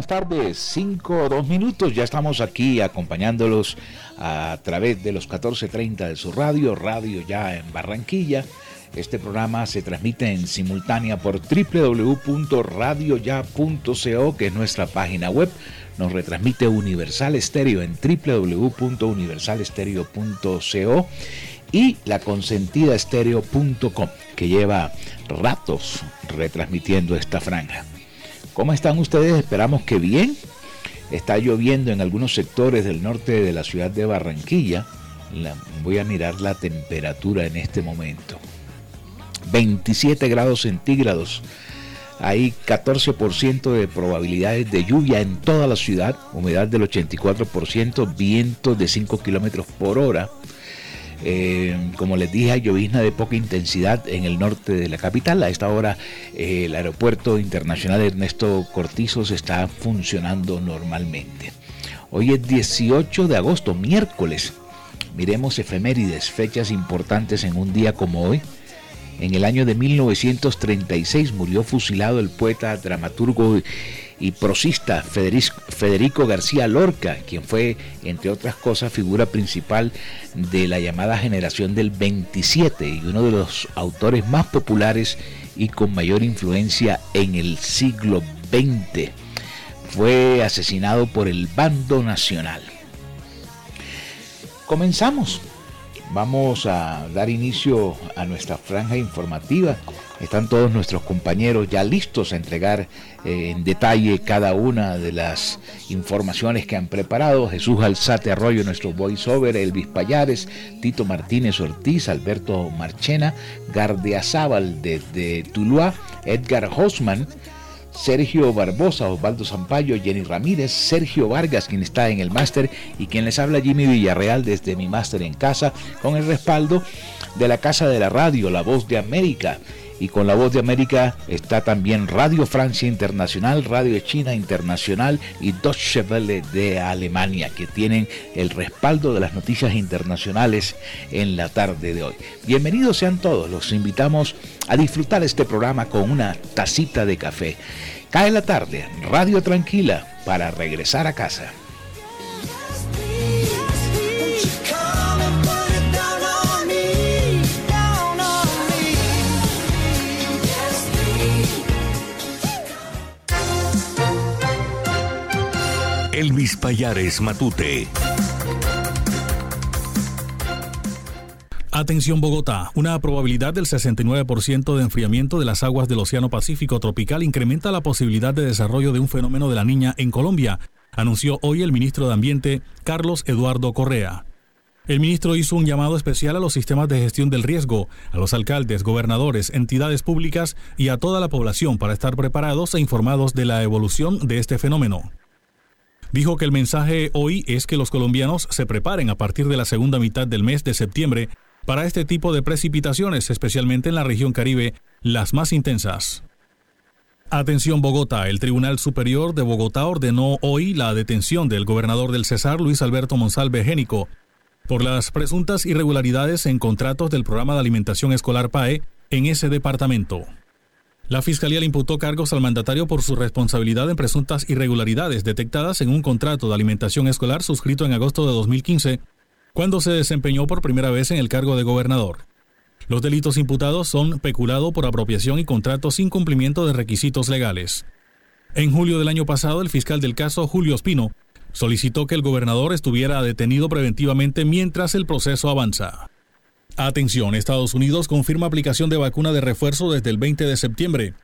Buenas tardes. Cinco o dos minutos. Ya estamos aquí acompañándolos a través de los 14.30 de su radio, radio ya en Barranquilla. Este programa se transmite en simultánea por www.radioya.co, que es nuestra página web. Nos retransmite Universal Estéreo en www.universalestereo.co y la consentida estéreo.com, que lleva ratos retransmitiendo esta franja. ¿Cómo están ustedes? Esperamos que bien. Está lloviendo en algunos sectores del norte de la ciudad de Barranquilla. voy a mirar la temperatura en este momento. 27 grados centígrados. Hay 14% de probabilidades de lluvia en toda la ciudad, humedad del 84%, vientos de 5 kilómetros por hora. Eh, como les dije, hay llovizna de poca intensidad en el norte de la capital. A esta hora eh, el aeropuerto internacional Ernesto Cortizos está funcionando normalmente. Hoy es 18 de agosto, miércoles. Miremos efemérides, fechas importantes en un día como hoy. En el año de 1936 murió fusilado el poeta, dramaturgo y prosista Federico García Lorca, quien fue, entre otras cosas, figura principal de la llamada generación del 27 y uno de los autores más populares y con mayor influencia en el siglo XX. Fue asesinado por el bando nacional. Comenzamos. Vamos a dar inicio a nuestra franja informativa están todos nuestros compañeros ya listos a entregar eh, en detalle cada una de las informaciones que han preparado. Jesús Alzate Arroyo, nuestro voiceover, Elvis Payares, Tito Martínez Ortiz, Alberto Marchena, Gardeazábal desde Tuluá, Edgar Hosman, Sergio Barbosa, Osvaldo Zampayo, Jenny Ramírez, Sergio Vargas, quien está en el máster, y quien les habla Jimmy Villarreal desde mi máster en casa, con el respaldo de la Casa de la Radio, La Voz de América y con la voz de América está también Radio Francia Internacional, Radio China Internacional y Deutsche Welle de Alemania, que tienen el respaldo de las noticias internacionales en la tarde de hoy. Bienvenidos sean todos, los invitamos a disfrutar este programa con una tacita de café. Cae la tarde, Radio Tranquila, para regresar a casa. Elvis Payares Matute. Atención Bogotá, una probabilidad del 69% de enfriamiento de las aguas del Océano Pacífico tropical incrementa la posibilidad de desarrollo de un fenómeno de la niña en Colombia, anunció hoy el ministro de Ambiente, Carlos Eduardo Correa. El ministro hizo un llamado especial a los sistemas de gestión del riesgo, a los alcaldes, gobernadores, entidades públicas y a toda la población para estar preparados e informados de la evolución de este fenómeno. Dijo que el mensaje hoy es que los colombianos se preparen a partir de la segunda mitad del mes de septiembre para este tipo de precipitaciones, especialmente en la región Caribe, las más intensas. Atención Bogotá, el Tribunal Superior de Bogotá ordenó hoy la detención del gobernador del Cesar, Luis Alberto Monsalve Génico, por las presuntas irregularidades en contratos del programa de alimentación escolar PAE en ese departamento. La Fiscalía le imputó cargos al mandatario por su responsabilidad en presuntas irregularidades detectadas en un contrato de alimentación escolar suscrito en agosto de 2015, cuando se desempeñó por primera vez en el cargo de gobernador. Los delitos imputados son peculado por apropiación y contrato sin cumplimiento de requisitos legales. En julio del año pasado, el fiscal del caso, Julio Espino, solicitó que el gobernador estuviera detenido preventivamente mientras el proceso avanza. Atención, Estados Unidos confirma aplicación de vacuna de refuerzo desde el 20 de septiembre.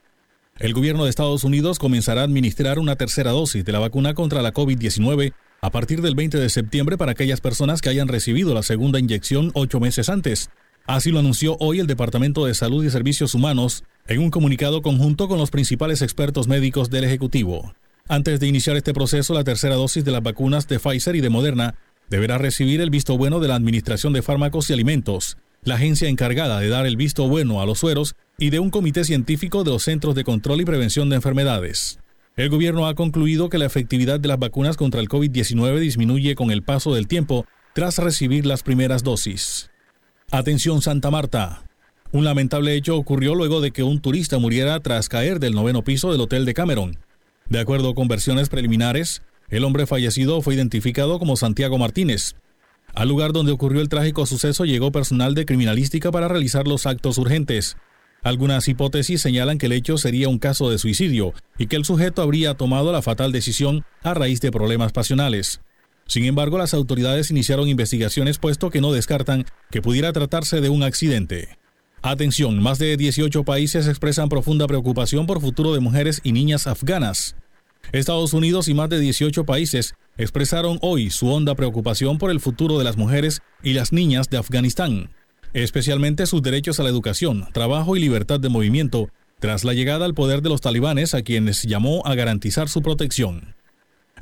el gobierno de Estados Unidos comenzará a administrar una tercera dosis de la vacuna contra la COVID-19 a partir del 20 de septiembre para aquellas personas que hayan recibido la segunda inyección ocho meses antes. Así lo anunció hoy el Departamento de Salud y Servicios Humanos en un comunicado conjunto con los principales expertos médicos del Ejecutivo. Antes de iniciar este proceso, la tercera dosis de las vacunas de Pfizer y de Moderna deberá recibir el visto bueno de la Administración de Fármacos y Alimentos, la agencia encargada de dar el visto bueno a los sueros y de un comité científico de los Centros de Control y Prevención de Enfermedades. El gobierno ha concluido que la efectividad de las vacunas contra el COVID-19 disminuye con el paso del tiempo tras recibir las primeras dosis. Atención Santa Marta. Un lamentable hecho ocurrió luego de que un turista muriera tras caer del noveno piso del Hotel de Cameron. De acuerdo con versiones preliminares, el hombre fallecido fue identificado como Santiago Martínez. Al lugar donde ocurrió el trágico suceso llegó personal de criminalística para realizar los actos urgentes. Algunas hipótesis señalan que el hecho sería un caso de suicidio y que el sujeto habría tomado la fatal decisión a raíz de problemas pasionales. Sin embargo, las autoridades iniciaron investigaciones puesto que no descartan que pudiera tratarse de un accidente. Atención, más de 18 países expresan profunda preocupación por futuro de mujeres y niñas afganas. Estados Unidos y más de 18 países expresaron hoy su honda preocupación por el futuro de las mujeres y las niñas de Afganistán, especialmente sus derechos a la educación, trabajo y libertad de movimiento, tras la llegada al poder de los talibanes a quienes llamó a garantizar su protección.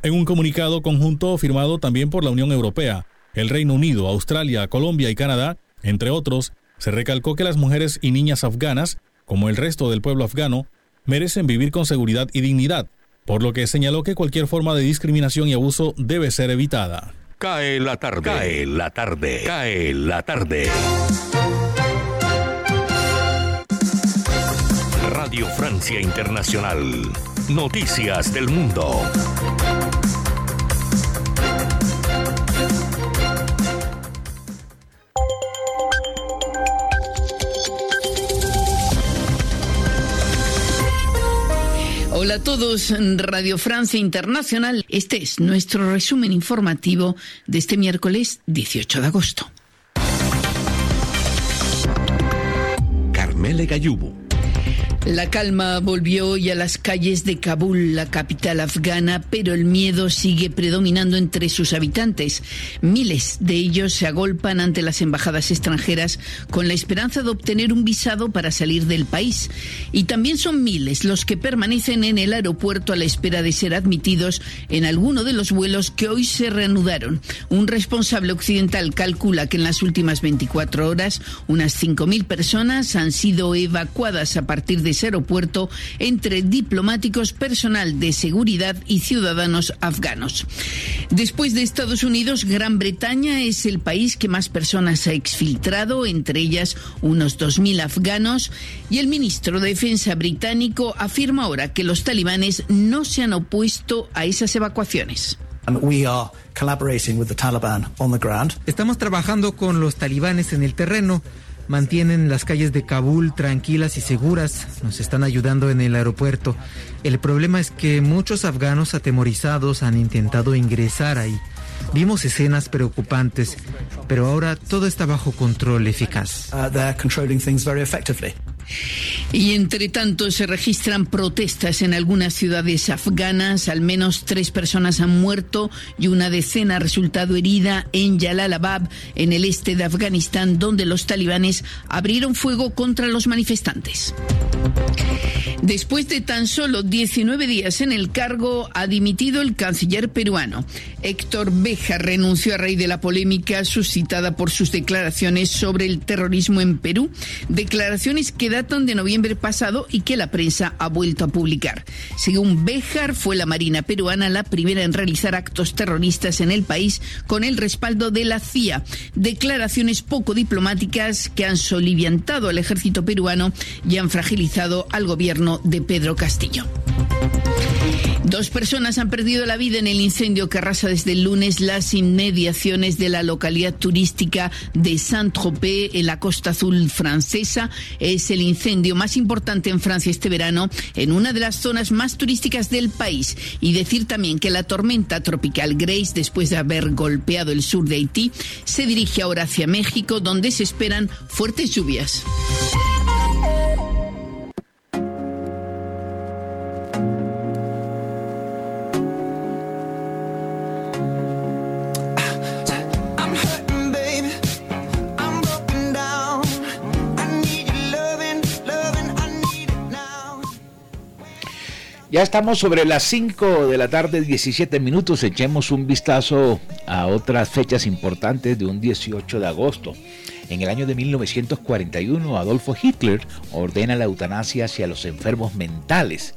En un comunicado conjunto firmado también por la Unión Europea, el Reino Unido, Australia, Colombia y Canadá, entre otros, se recalcó que las mujeres y niñas afganas, como el resto del pueblo afgano, merecen vivir con seguridad y dignidad, por lo que señaló que cualquier forma de discriminación y abuso debe ser evitada. Cae la tarde, cae la tarde, cae la tarde. Radio Francia Internacional. Noticias del Mundo. Hola a todos, Radio Francia Internacional. Este es nuestro resumen informativo de este miércoles 18 de agosto. Carmele Gallubo. La calma volvió hoy a las calles de Kabul, la capital afgana, pero el miedo sigue predominando entre sus habitantes. Miles de ellos se agolpan ante las embajadas extranjeras con la esperanza de obtener un visado para salir del país. Y también son miles los que permanecen en el aeropuerto a la espera de ser admitidos en alguno de los vuelos que hoy se reanudaron. Un responsable occidental calcula que en las últimas 24 horas unas 5.000 personas han sido evacuadas a partir de ese aeropuerto entre diplomáticos, personal de seguridad y ciudadanos afganos. Después de Estados Unidos, Gran Bretaña es el país que más personas ha exfiltrado, entre ellas unos 2.000 afganos, y el ministro de Defensa británico afirma ahora que los talibanes no se han opuesto a esas evacuaciones. Estamos trabajando con los talibanes en el terreno mantienen las calles de Kabul tranquilas y seguras, nos están ayudando en el aeropuerto. El problema es que muchos afganos atemorizados han intentado ingresar ahí. Vimos escenas preocupantes, pero ahora todo está bajo control eficaz. Uh, y entre tanto se registran protestas en algunas ciudades afganas. Al menos tres personas han muerto y una decena ha resultado herida en Jalalabad, en el este de Afganistán, donde los talibanes abrieron fuego contra los manifestantes. Después de tan solo 19 días en el cargo, ha dimitido el canciller peruano. Héctor Beja renunció a raíz de la polémica suscitada por sus declaraciones sobre el terrorismo en Perú, declaraciones que datan de noviembre pasado y que la prensa ha vuelto a publicar. Según Bejar, fue la Marina peruana la primera en realizar actos terroristas en el país con el respaldo de la CIA. Declaraciones poco diplomáticas que han soliviantado al ejército peruano y han fragilizado al gobierno de Pedro Castillo. Dos personas han perdido la vida en el incendio que arrasa desde el lunes las inmediaciones de la localidad turística de Saint-Tropez en la costa azul francesa. Es el incendio más importante en Francia este verano en una de las zonas más turísticas del país. Y decir también que la tormenta tropical Grace, después de haber golpeado el sur de Haití, se dirige ahora hacia México, donde se esperan fuertes lluvias. Ya estamos sobre las 5 de la tarde, 17 minutos. Echemos un vistazo a otras fechas importantes de un 18 de agosto. En el año de 1941, Adolfo Hitler ordena la eutanasia hacia los enfermos mentales.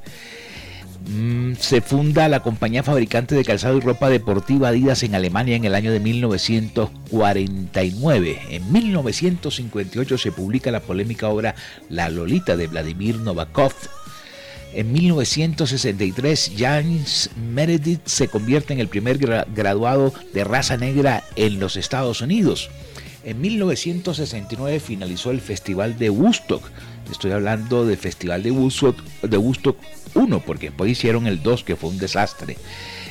Mm, se funda la compañía fabricante de calzado y ropa deportiva Adidas en Alemania en el año de 1949. En 1958 se publica la polémica obra La Lolita de Vladimir Novakov en 1963, James Meredith se convierte en el primer graduado de raza negra en los Estados Unidos. En 1969 finalizó el Festival de Woodstock. Estoy hablando del Festival de Woodstock, de Woodstock 1, porque después hicieron el 2, que fue un desastre.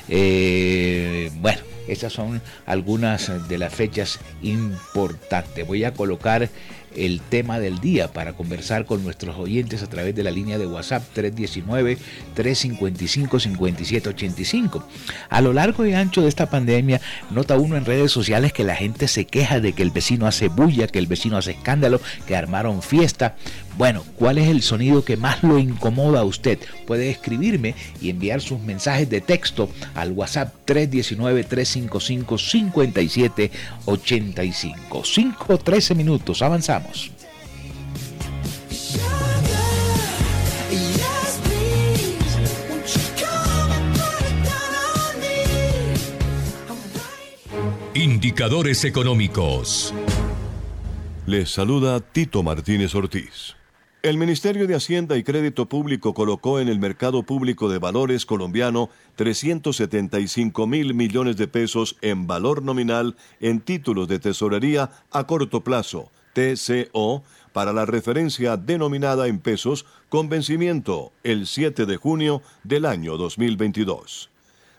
Eh, bueno, estas son algunas de las fechas importantes. Voy a colocar el tema del día para conversar con nuestros oyentes a través de la línea de WhatsApp 319-355-5785. A lo largo y ancho de esta pandemia, nota uno en redes sociales que la gente se queja de que el vecino hace bulla, que el vecino hace escándalo, que armaron fiesta. Bueno, ¿cuál es el sonido que más lo incomoda a usted? Puede escribirme y enviar sus mensajes de texto al WhatsApp 319-355-5785. 5 13 minutos, avanzamos. Indicadores económicos. Les saluda Tito Martínez Ortiz. El Ministerio de Hacienda y Crédito Público colocó en el mercado público de valores colombiano 375 mil millones de pesos en valor nominal en títulos de tesorería a corto plazo, TCO, para la referencia denominada en pesos con vencimiento el 7 de junio del año 2022.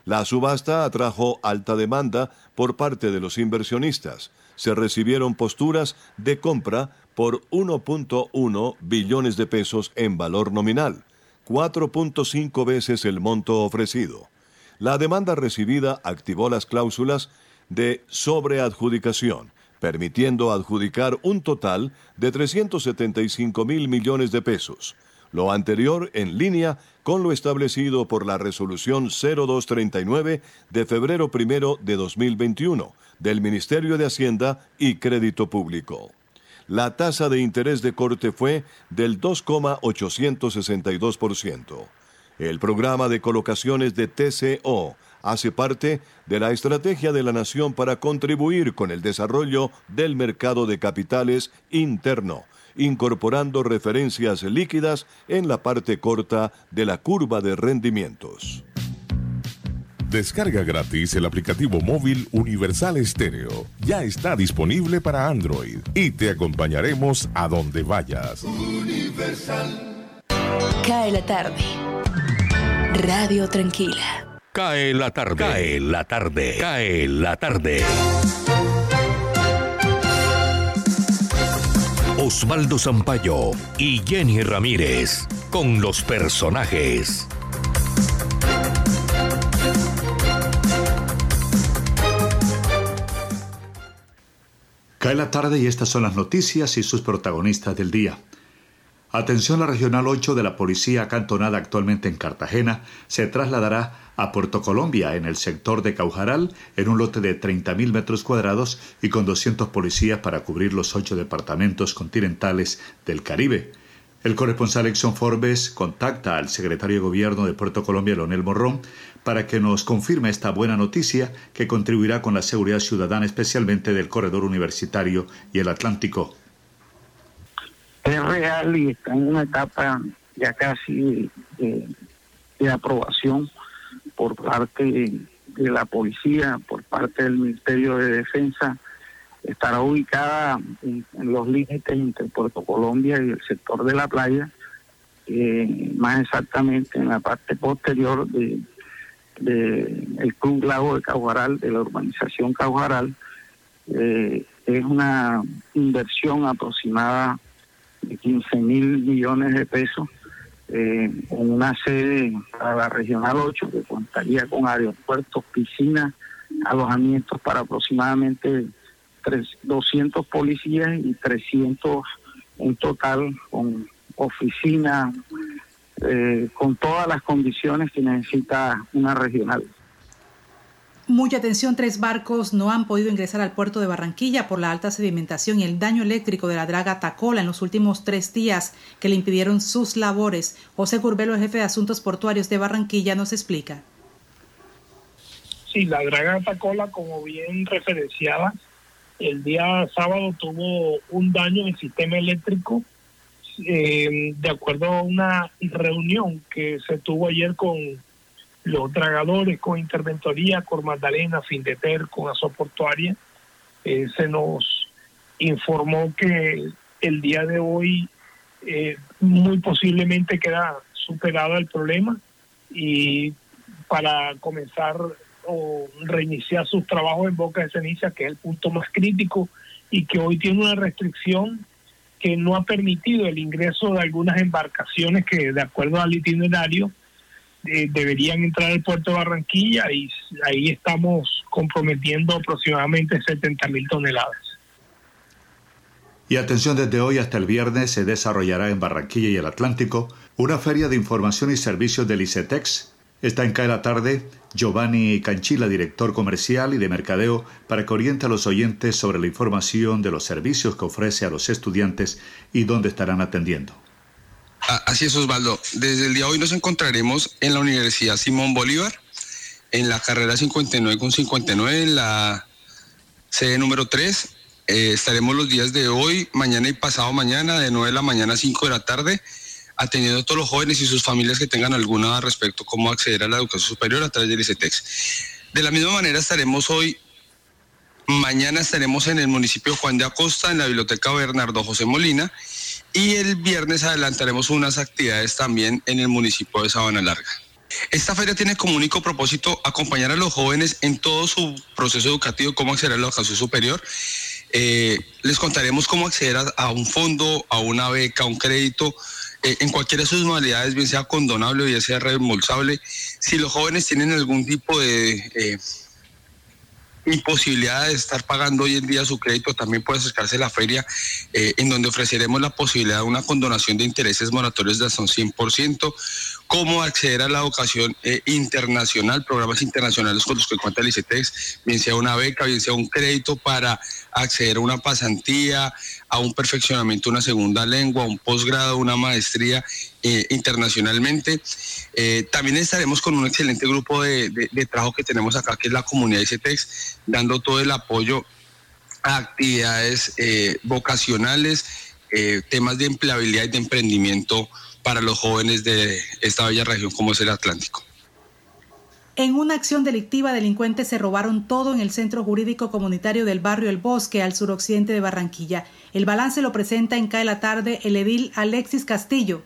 La subasta atrajo alta demanda por parte de los inversionistas. Se recibieron posturas de compra por 1.1 billones de pesos en valor nominal, 4.5 veces el monto ofrecido. La demanda recibida activó las cláusulas de sobreadjudicación, permitiendo adjudicar un total de 375 mil millones de pesos, lo anterior en línea con lo establecido por la resolución 0239 de febrero primero de 2021 del Ministerio de Hacienda y Crédito Público la tasa de interés de corte fue del 2,862%. El programa de colocaciones de TCO hace parte de la estrategia de la Nación para contribuir con el desarrollo del mercado de capitales interno, incorporando referencias líquidas en la parte corta de la curva de rendimientos. Descarga gratis el aplicativo móvil Universal Estéreo. Ya está disponible para Android y te acompañaremos a donde vayas. Universal. Cae la tarde. Radio Tranquila. Cae la tarde. Cae la tarde. Cae la tarde. Osvaldo Zampayo y Jenny Ramírez con los personajes. Cae la tarde y estas son las noticias y sus protagonistas del día. Atención, la Regional 8 de la Policía acantonada actualmente en Cartagena se trasladará a Puerto Colombia, en el sector de Caujaral, en un lote de 30.000 metros cuadrados y con 200 policías para cubrir los ocho departamentos continentales del Caribe. El corresponsal Exxon Forbes contacta al secretario de Gobierno de Puerto Colombia, Leonel Morrón, para que nos confirme esta buena noticia que contribuirá con la seguridad ciudadana, especialmente del corredor universitario y el Atlántico. Es real y está en una etapa ya casi de, aprobación por parte de la policía, por parte del Ministerio de Defensa. Estará ubicada en, los límites entre Puerto Colombia y el sector de la playa, eh, más exactamente en la parte posterior de, del Club Lago de Caujaral, de la urbanización Caujaral, eh, es una inversión aproximada de 15 mil millones de pesos eh, en una sede para la Regional 8 que contaría con aeropuertos, piscinas, alojamientos para aproximadamente 200 policías y 300 en total con oficinas, eh, con todas las condiciones que necesita una regional. Mucha atención, tres barcos no han podido ingresar al puerto de Barranquilla por la alta sedimentación y el daño eléctrico de la draga Tacola en los últimos tres días que le impidieron sus labores. José Curbelo, el jefe de Asuntos Portuarios de Barranquilla, nos explica. Sí, la draga Tacola, como bien referenciada, el día sábado tuvo un daño en el sistema eléctrico eh, de acuerdo a una reunión que se tuvo ayer con los dragadores, con Interventoría, con Magdalena, Findeter, con Asoportuaria, eh, se nos informó que el día de hoy eh, muy posiblemente queda superado el problema y para comenzar o reiniciar sus trabajos en Boca de Ceniza, que es el punto más crítico y que hoy tiene una restricción que no ha permitido el ingreso de algunas embarcaciones que de acuerdo al itinerario deberían entrar al puerto de Barranquilla y ahí estamos comprometiendo aproximadamente 70 mil toneladas. Y atención, desde hoy hasta el viernes se desarrollará en Barranquilla y el Atlántico una feria de información y servicios del ICETEX. Está en CAE la tarde Giovanni Canchila, director comercial y de mercadeo, para que oriente a los oyentes sobre la información de los servicios que ofrece a los estudiantes y dónde estarán atendiendo. Así es, Osvaldo. Desde el día de hoy nos encontraremos en la Universidad Simón Bolívar, en la carrera 59 con 59, en la sede número 3. Eh, estaremos los días de hoy, mañana y pasado mañana, de 9 de la mañana a 5 de la tarde, atendiendo a todos los jóvenes y sus familias que tengan alguna respecto a cómo acceder a la educación superior a través del ICETEX. De la misma manera estaremos hoy Mañana estaremos en el municipio Juan de Acosta, en la biblioteca Bernardo José Molina, y el viernes adelantaremos unas actividades también en el municipio de Sabana Larga. Esta feria tiene como único propósito acompañar a los jóvenes en todo su proceso educativo, cómo acceder a la educación superior. Eh, les contaremos cómo acceder a, un fondo, a una beca, a un crédito, eh, en cualquiera de sus modalidades, bien sea condonable o bien sea reembolsable. Si los jóvenes tienen algún tipo de... Eh, imposibilidad de estar pagando hoy en día su crédito, también puede acercarse a la feria, eh, en donde ofreceremos la posibilidad de una condonación de intereses moratorios de hasta un 100%, cómo acceder a la educación eh, internacional, programas internacionales con los que cuenta el ICETEX, bien sea una beca, bien sea un crédito para acceder a una pasantía, a un perfeccionamiento, una segunda lengua, un posgrado, una maestría eh, internacionalmente. Eh, también estaremos con un excelente grupo de, trabajo que tenemos acá, que es la comunidad ICETEX, dando todo el apoyo a actividades vocacionales, temas de empleabilidad y de emprendimiento para los jóvenes de esta bella región como es el Atlántico. En una acción delictiva, delincuentes se robaron todo en el centro jurídico comunitario del barrio El Bosque, al suroccidente de Barranquilla. El balance lo presenta en CAE la tarde el edil Alexis Castillo.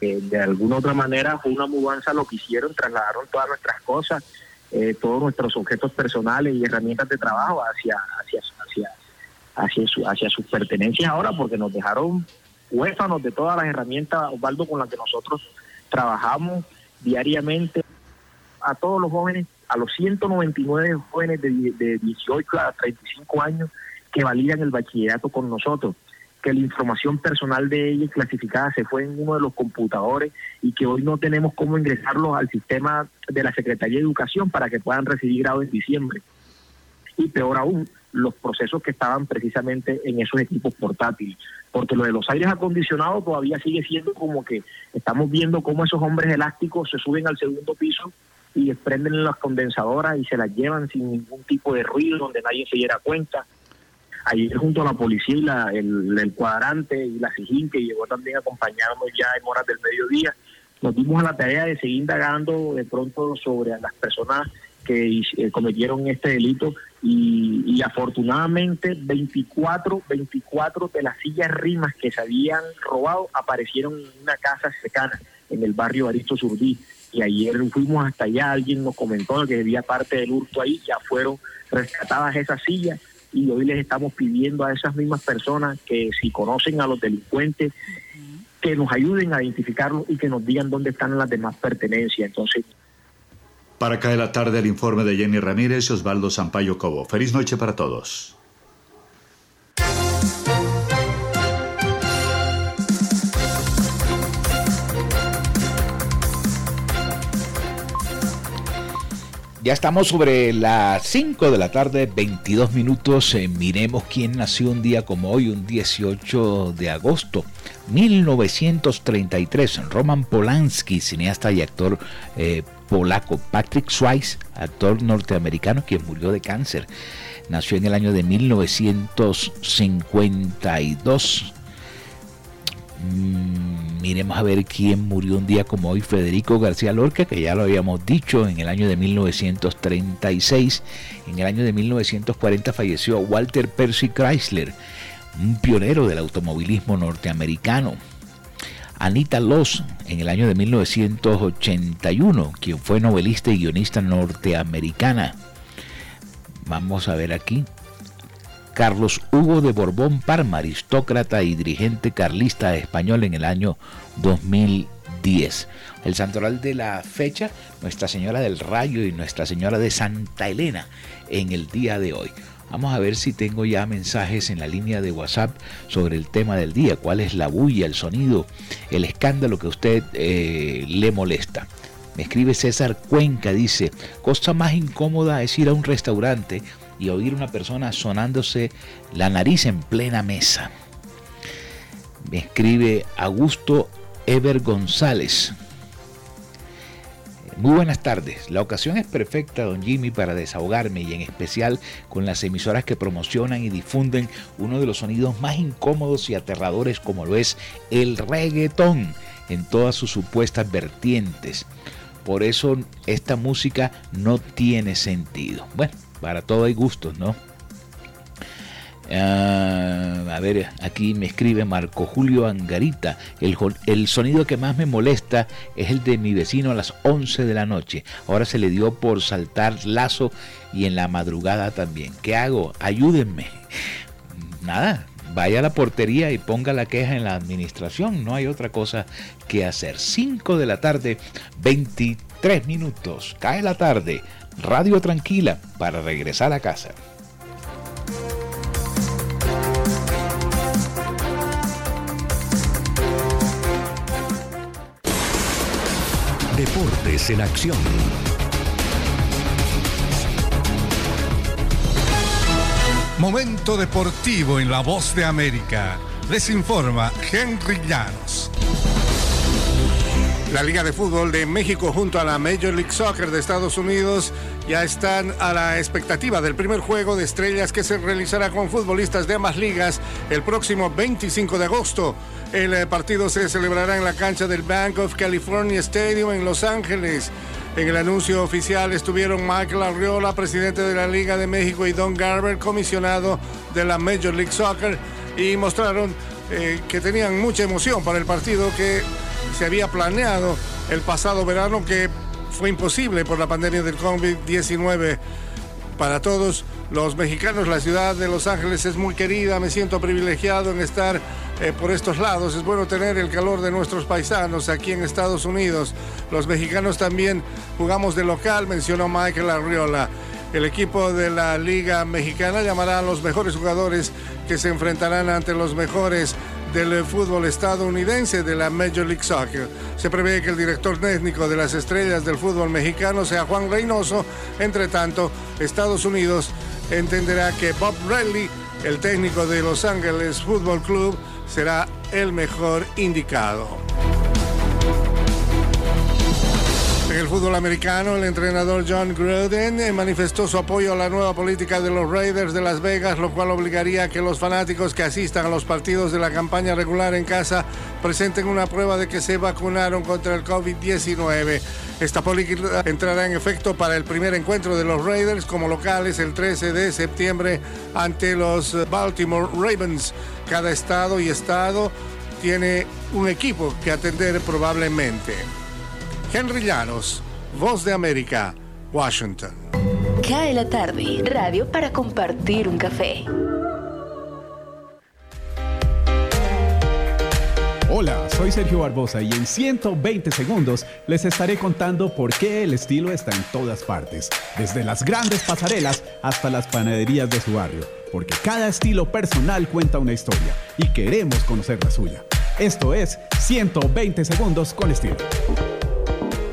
Eh, de alguna otra manera fue una mudanza lo que hicieron, trasladaron todas nuestras cosas, eh, todos nuestros objetos personales y herramientas de trabajo hacia, hacia, hacia, hacia, su, hacia sus pertenencias ahora porque nos dejaron huérfanos de todas las herramientas, Osvaldo, con las que nosotros trabajamos diariamente. A todos los jóvenes, a los 199 jóvenes de, de 18 a 35 años que validan el bachillerato con nosotros, que la información personal de ellos clasificada se fue en uno de los computadores y que hoy no tenemos cómo ingresarlos al sistema de la Secretaría de Educación para que puedan recibir grado en diciembre. Y peor aún, los procesos que estaban precisamente en esos equipos portátiles. Porque lo de los aires acondicionados todavía sigue siendo como que estamos viendo cómo esos hombres elásticos se suben al segundo piso y desprenden las condensadoras y se las llevan sin ningún tipo de ruido, donde nadie se diera cuenta. Ayer junto a la policía el, cuadrante y la SIGIN, que llegó también a acompañarnos ya en horas del mediodía, nos dimos a la tarea de seguir indagando de pronto sobre las personas que eh, cometieron este delito y, afortunadamente 24, 24 de las sillas rimas que se habían robado aparecieron en una casa cercana en el barrio Aristo Surdí. Y ayer fuimos hasta allá, alguien nos comentó que había parte del hurto ahí, ya fueron rescatadas esas sillas y hoy les estamos pidiendo a esas mismas personas que si conocen a los delincuentes, que nos ayuden a identificarlos y que nos digan dónde están las demás pertenencias. Entonces, para caer la tarde el informe de Jenny Ramírez y Osvaldo Sampaio Cobo. Feliz noche para todos. Ya estamos sobre las 5 de la tarde, 22 minutos. Eh, miremos quién nació un día como hoy, un 18 de agosto, 1933. Roman Polanski, cineasta y actor eh, polaco. Patrick Swayze, actor norteamericano, quien murió de cáncer. Nació en el año de 1952. Mm, miremos a ver quién murió un día como hoy, Federico García Lorca, que ya lo habíamos dicho en el año de 1936. En el año de 1940 falleció Walter Percy Chrysler, un pionero del automovilismo norteamericano. Anita Loss en el año de 1981, quien fue novelista y guionista norteamericana. Vamos a ver aquí. Carlos Hugo de Borbón Parma, aristócrata y dirigente carlista español en el año 2010. El santoral de la fecha, Nuestra Señora del Rayo y Nuestra Señora de Santa Elena en el día de hoy. Vamos a ver si tengo ya mensajes en la línea de WhatsApp sobre el tema del día, cuál es la bulla, el sonido, el escándalo que a usted eh, le molesta. Me escribe César Cuenca, dice, cosa más incómoda es ir a un restaurante y oír una persona sonándose la nariz en plena mesa. Me escribe Augusto Ever González. Muy buenas tardes. La ocasión es perfecta, don Jimmy, para desahogarme y en especial con las emisoras que promocionan y difunden uno de los sonidos más incómodos y aterradores como lo es el reggaetón en todas sus supuestas vertientes. Por eso esta música no tiene sentido. Bueno, para todo hay gustos, ¿no? Ah, a ver, aquí me escribe Marco Julio Angarita. El, el, sonido que más me molesta es el de mi vecino a las 11 de la noche. Ahora se le dio por saltar lazo y en la madrugada también. ¿Qué hago? Ayúdenme. Nada, vaya a la portería y ponga la queja en la administración. No hay otra cosa que hacer. 5 de la tarde, 23 minutos. Cae la tarde. Radio Tranquila para regresar a casa. Deportes en acción. Momento deportivo en la voz de América. Les informa Henry Llanos. La Liga de Fútbol de México junto a la Major League Soccer de Estados Unidos ya están a la expectativa del primer juego de estrellas que se realizará con futbolistas de ambas ligas el próximo 25 de agosto. El eh, partido se celebrará en la cancha del Bank of California Stadium en Los Ángeles. En el anuncio oficial estuvieron Michael Arriola, presidente de la Liga de México, y Don Garber, comisionado de la Major League Soccer, y mostraron eh, que tenían mucha emoción para el partido que se había planeado el pasado verano que fue imposible por la pandemia del COVID-19 para todos los mexicanos. La ciudad de Los Ángeles es muy querida, me siento privilegiado en estar eh, por estos lados. Es bueno tener el calor de nuestros paisanos aquí en Estados Unidos. Los mexicanos también jugamos de local, mencionó Michael Arriola. El equipo de la Liga Mexicana llamará a los mejores jugadores que se enfrentarán ante los mejores del fútbol estadounidense de la Major League Soccer. Se prevé que el director técnico de las estrellas del fútbol mexicano sea Juan Reynoso. Entre tanto, Estados Unidos entenderá que Bob Riley, el técnico de Los Ángeles Football Club, será el mejor indicado. En el fútbol americano, el entrenador John Gruden eh, manifestó su apoyo a la nueva política de los Raiders de Las Vegas, lo cual obligaría a que los fanáticos que asistan a los partidos de la campaña regular en casa presenten una prueba de que se vacunaron contra el COVID-19. Esta política entrará en efecto para el primer encuentro de los Raiders como locales el 13 de septiembre ante los Baltimore Ravens. Cada estado y estado tiene un equipo que atender probablemente. Henry Llanos, Voz de América, Washington. Cae la tarde, radio para compartir un café. Hola, soy Sergio Barbosa y en 120 segundos les estaré contando por qué el estilo está en todas partes, desde las grandes pasarelas hasta las panaderías de su barrio, porque cada estilo personal cuenta una historia y queremos conocer la suya. Esto es 120 segundos con estilo.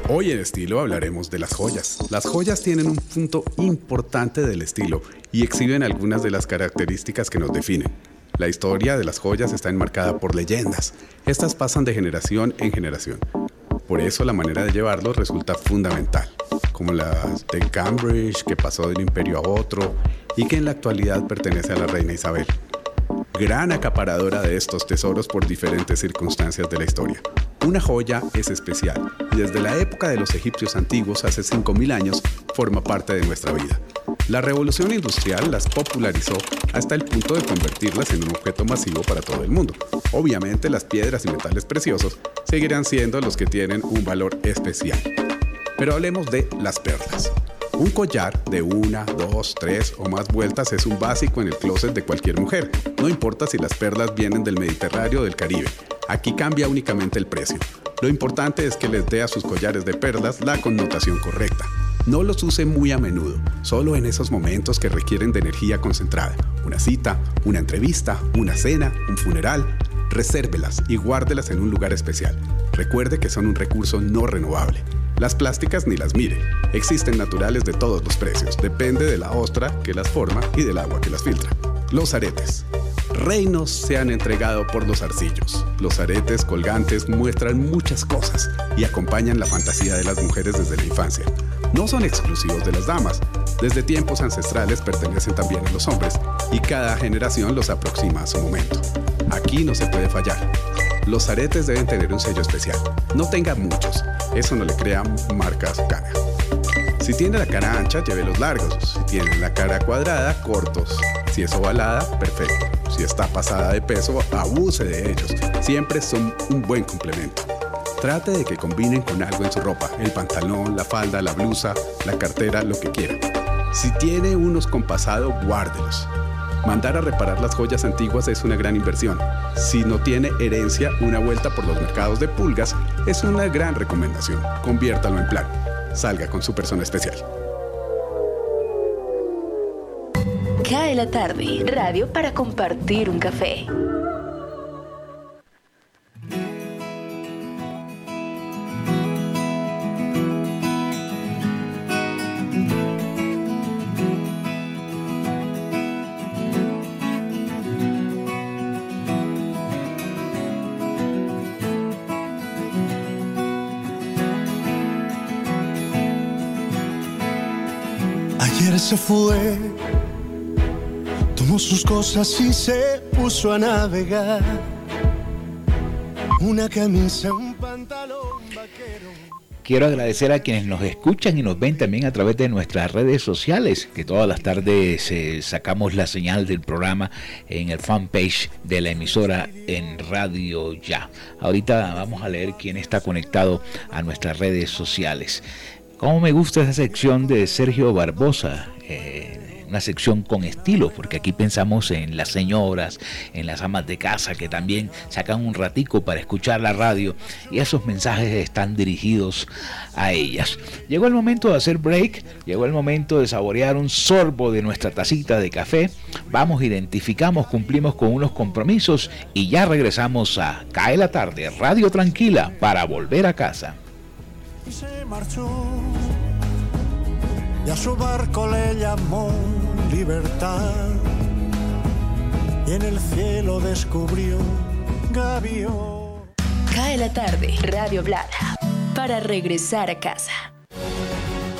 Hoy en estilo hablaremos de las joyas. Las joyas tienen un punto importante del estilo y exhiben algunas de las características que nos definen. La historia de las joyas está enmarcada por leyendas. Estas pasan de generación en generación. Por eso la manera de llevarlos resulta fundamental, como la de Cambridge que pasó de un imperio a otro y que en la actualidad pertenece a la reina Isabel gran acaparadora de estos tesoros por diferentes circunstancias de la historia. Una joya es especial y desde la época de los egipcios antiguos, hace 5.000 años, forma parte de nuestra vida. La revolución industrial las popularizó hasta el punto de convertirlas en un objeto masivo para todo el mundo. Obviamente las piedras y metales preciosos seguirán siendo los que tienen un valor especial. Pero hablemos de las perlas. Un collar de una, dos, tres o más vueltas es un básico en el closet de cualquier mujer. No importa si las perlas vienen del Mediterráneo o del Caribe. Aquí cambia únicamente el precio. Lo importante es que les dé a sus collares de perlas la connotación correcta. No los use muy a menudo, solo en esos momentos que requieren de energía concentrada. Una cita, una entrevista, una cena, un funeral. Resérvelas y guárdelas en un lugar especial. Recuerde que son un recurso no renovable. Las plásticas ni las mire. Existen naturales de todos los precios. Depende de la ostra que las forma y del agua que las filtra. Los aretes. Reinos se han entregado por los arcillos. Los aretes colgantes muestran muchas cosas y acompañan la fantasía de las mujeres desde la infancia. No son exclusivos de las damas. Desde tiempos ancestrales pertenecen también a los hombres y cada generación los aproxima a su momento. Aquí no se puede fallar. Los aretes deben tener un sello especial. No tenga muchos, eso no le crea marca a su cara. Si tiene la cara ancha, lleve los largos. Si tiene la cara cuadrada, cortos. Si es ovalada, perfecto. Si está pasada de peso, abuse de ellos. Siempre son un buen complemento. Trate de que combinen con algo en su ropa, el pantalón, la falda, la blusa, la cartera, lo que quiera. Si tiene unos con guárdelos. Mandar a reparar las joyas antiguas es una gran inversión. Si no tiene herencia, una vuelta por los mercados de pulgas es una gran recomendación. Conviértalo en plan. Salga con su persona especial. Cae la tarde, radio para compartir un café. Se fue, tomó sus cosas y se puso a navegar. Una camisa, un pantalón vaquero. Quiero agradecer a quienes nos escuchan y nos ven también a través de nuestras redes sociales, que todas las tardes eh, sacamos la señal del programa en el fanpage de la emisora en Radio Ya. Ahorita vamos a leer quién está conectado a nuestras redes sociales. ¿Cómo me gusta esa sección de Sergio Barbosa? Eh, una sección con estilo, porque aquí pensamos en las señoras, en las amas de casa que también sacan un ratico para escuchar la radio y esos mensajes están dirigidos a ellas. Llegó el momento de hacer break, llegó el momento de saborear un sorbo de nuestra tacita de café. Vamos, identificamos, cumplimos con unos compromisos y ya regresamos a Cae la tarde, Radio Tranquila, para volver a casa y se marchó. Y a su barco le llamó libertad. Y en el cielo descubrió Gavio. Cae la tarde, Radio Blada, para regresar a casa.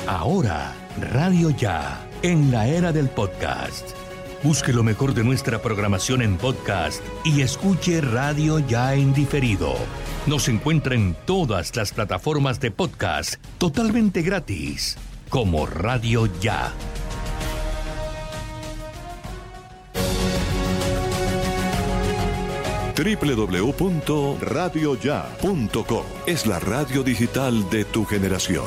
Ahora, Radio Ya, en la era del podcast. Busque lo mejor de nuestra programación en podcast y escuche Radio Ya en diferido nos encuentra en todas las plataformas de podcast totalmente gratis, como Radio Ya. www.radioya.com es la radio digital de tu generación.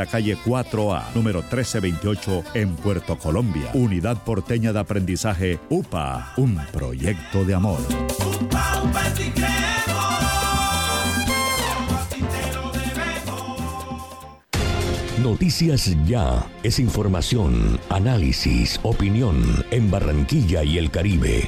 calle 4A, número 1328, en Puerto Colombia. Unidad Porteña de Aprendizaje UPA, un proyecto de amor. Noticias Ya es información, análisis, opinión en Barranquilla y el Caribe.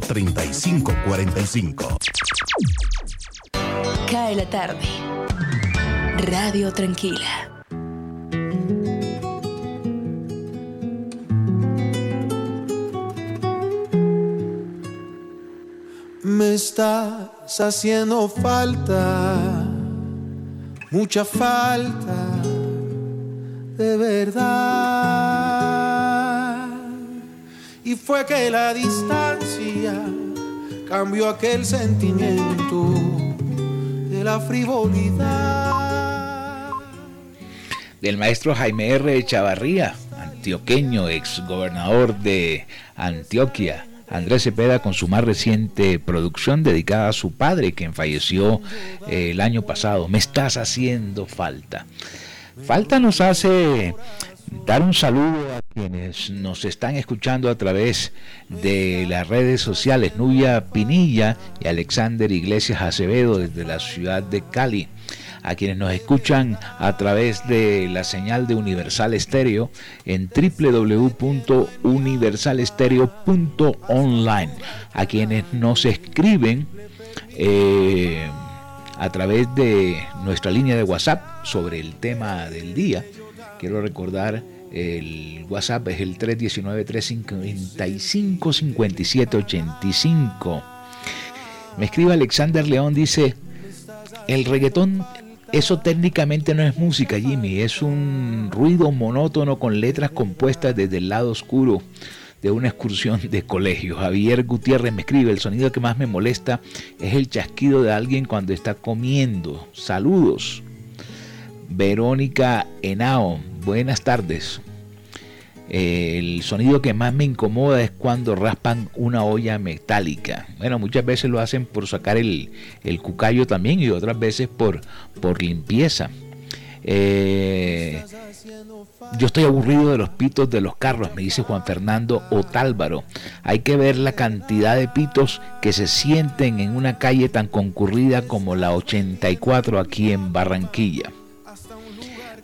315-545-3545. Cae la tarde. Radio Tranquila. Me estás haciendo falta, mucha falta, de verdad. Y fue que la distancia cambió aquel sentimiento de la frivolidad. Del maestro Jaime R. Chavarría, antioqueño, ex gobernador de Antioquia Andrés Cepeda con su más reciente producción dedicada a su padre, quien falleció eh, el año pasado. Me estás haciendo falta. Falta nos hace dar un saludo a quienes nos están escuchando a través de las redes sociales. Nubia Pinilla y Alexander Iglesias Acevedo desde la ciudad de Cali a quienes nos escuchan a través de la señal de Universal Estéreo en www.universalestereo.online, a quienes nos escriben eh, a través de nuestra línea de WhatsApp sobre el tema del día. Quiero recordar el WhatsApp es el 319-355-5785. Me escribe Alexander León, dice, el reggaetón eso técnicamente no es música, Jimmy, es un ruido monótono con letras compuestas desde el lado oscuro de una excursión de colegio. Javier Gutiérrez me escribe, el sonido que más me molesta es el chasquido de alguien cuando está comiendo. Saludos. Verónica Henao, buenas tardes. El sonido que más me incomoda es cuando raspan una olla metálica. Bueno, muchas veces lo hacen por sacar el, cucayo también y otras veces por, por limpieza. Eh, yo estoy aburrido de los pitos de los carros, me dice Juan Fernando Otálvaro. Hay que ver la cantidad de pitos que se sienten en una calle tan concurrida como la 84 aquí en Barranquilla.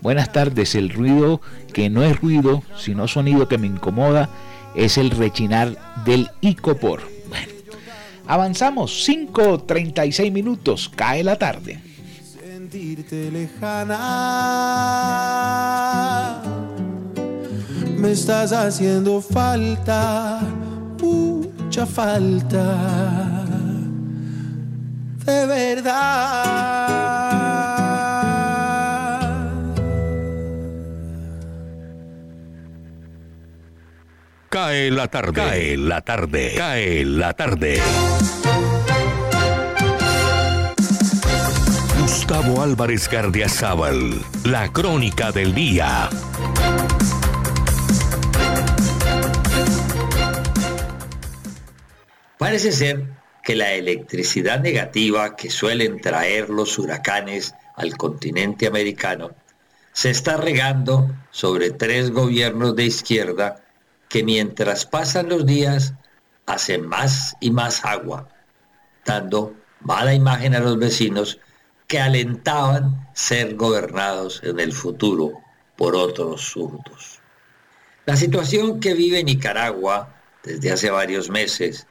Buenas tardes, el ruido que no es ruido, sino sonido que me incomoda, es el rechinar del icopor. Bueno, avanzamos, 5.36 minutos, cae la tarde. Sentirte lejana, me estás haciendo falta, mucha falta, de verdad. Cae la tarde. Cae la tarde. Cae la tarde. Gustavo Álvarez Gardiazabal. La crónica del día. Parece ser que la electricidad negativa que suelen traer los huracanes al continente americano se está regando sobre tres gobiernos de izquierda que mientras pasan los días hacen más y más agua, dando mala imagen a los vecinos que alentaban ser gobernados en el futuro por otros zurdos. La situación que vive Nicaragua desde hace varios meses,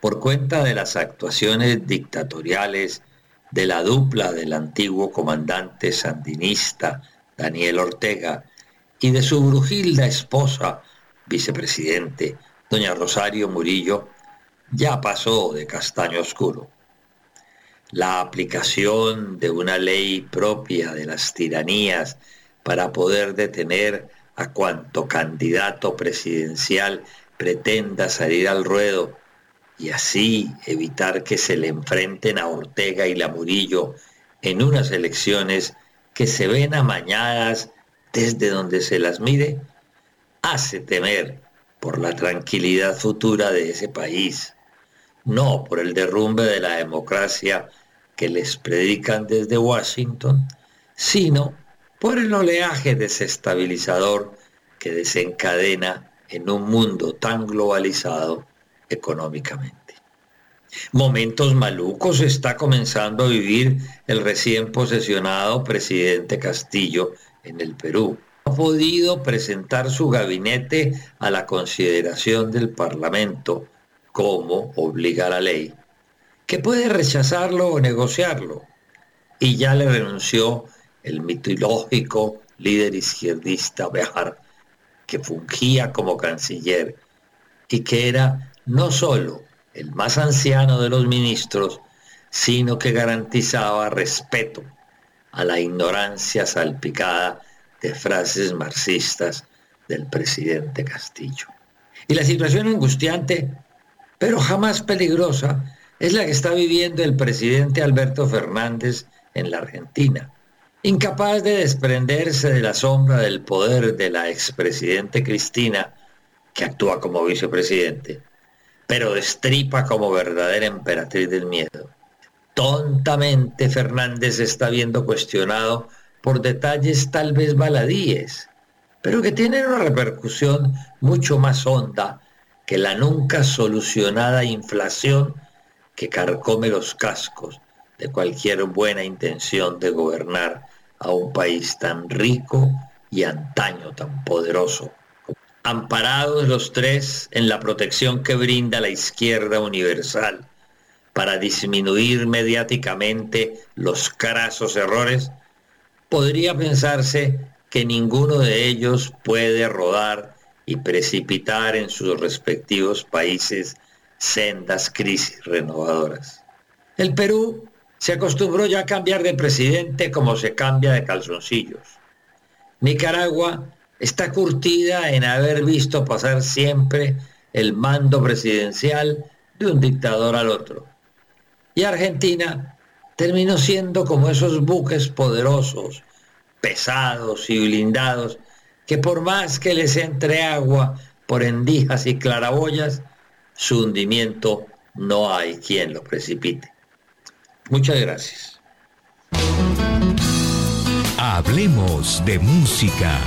por cuenta de las actuaciones dictatoriales de la dupla del antiguo comandante sandinista Daniel Ortega y de su brujilda esposa, vicepresidente, doña Rosario Murillo, ya pasó de castaño oscuro. La aplicación de una ley propia de las tiranías para poder detener a cuanto candidato presidencial pretenda salir al ruedo y así evitar que se le enfrenten a Ortega y la Murillo en unas elecciones que se ven amañadas desde donde se las mire, hace temer por la tranquilidad futura de ese país, no por el derrumbe de la democracia que les predican desde Washington, sino por el oleaje desestabilizador que desencadena en un mundo tan globalizado económicamente. Momentos malucos está comenzando a vivir el recién posesionado presidente Castillo en el Perú. Ha podido presentar su gabinete a la consideración del Parlamento, como obliga la ley, que puede rechazarlo o negociarlo, y ya le renunció el mitológico líder izquierdista Bejar, que fungía como canciller y que era no solo el más anciano de los ministros, sino que garantizaba respeto a la ignorancia salpicada de frases marxistas del presidente Castillo. Y la situación angustiante, pero jamás peligrosa, es la que está viviendo el presidente Alberto Fernández en la Argentina incapaz de desprenderse de la sombra del poder de la expresidente Cristina, que actúa como vicepresidente, pero destripa como verdadera emperatriz del miedo. Tontamente Fernández está viendo cuestionado por detalles tal vez baladíes, pero que tienen una repercusión mucho más honda que la nunca solucionada inflación que carcome los cascos de cualquier buena intención de gobernar a un país tan rico y antaño tan poderoso. Amparados los tres en la protección que brinda la izquierda universal para disminuir mediáticamente los crasos errores, podría pensarse que ninguno de ellos puede rodar y precipitar en sus respectivos países sendas crisis renovadoras. El Perú se acostumbró ya a cambiar de presidente como se cambia de calzoncillos. Nicaragua está curtida en haber visto pasar siempre el mando presidencial de un dictador al otro. Y Argentina terminó siendo como esos buques poderosos, pesados y blindados, que por más que les entre agua por endijas y claraboyas, su hundimiento no hay quien lo precipite. Muchas gracias. Hablemos de música.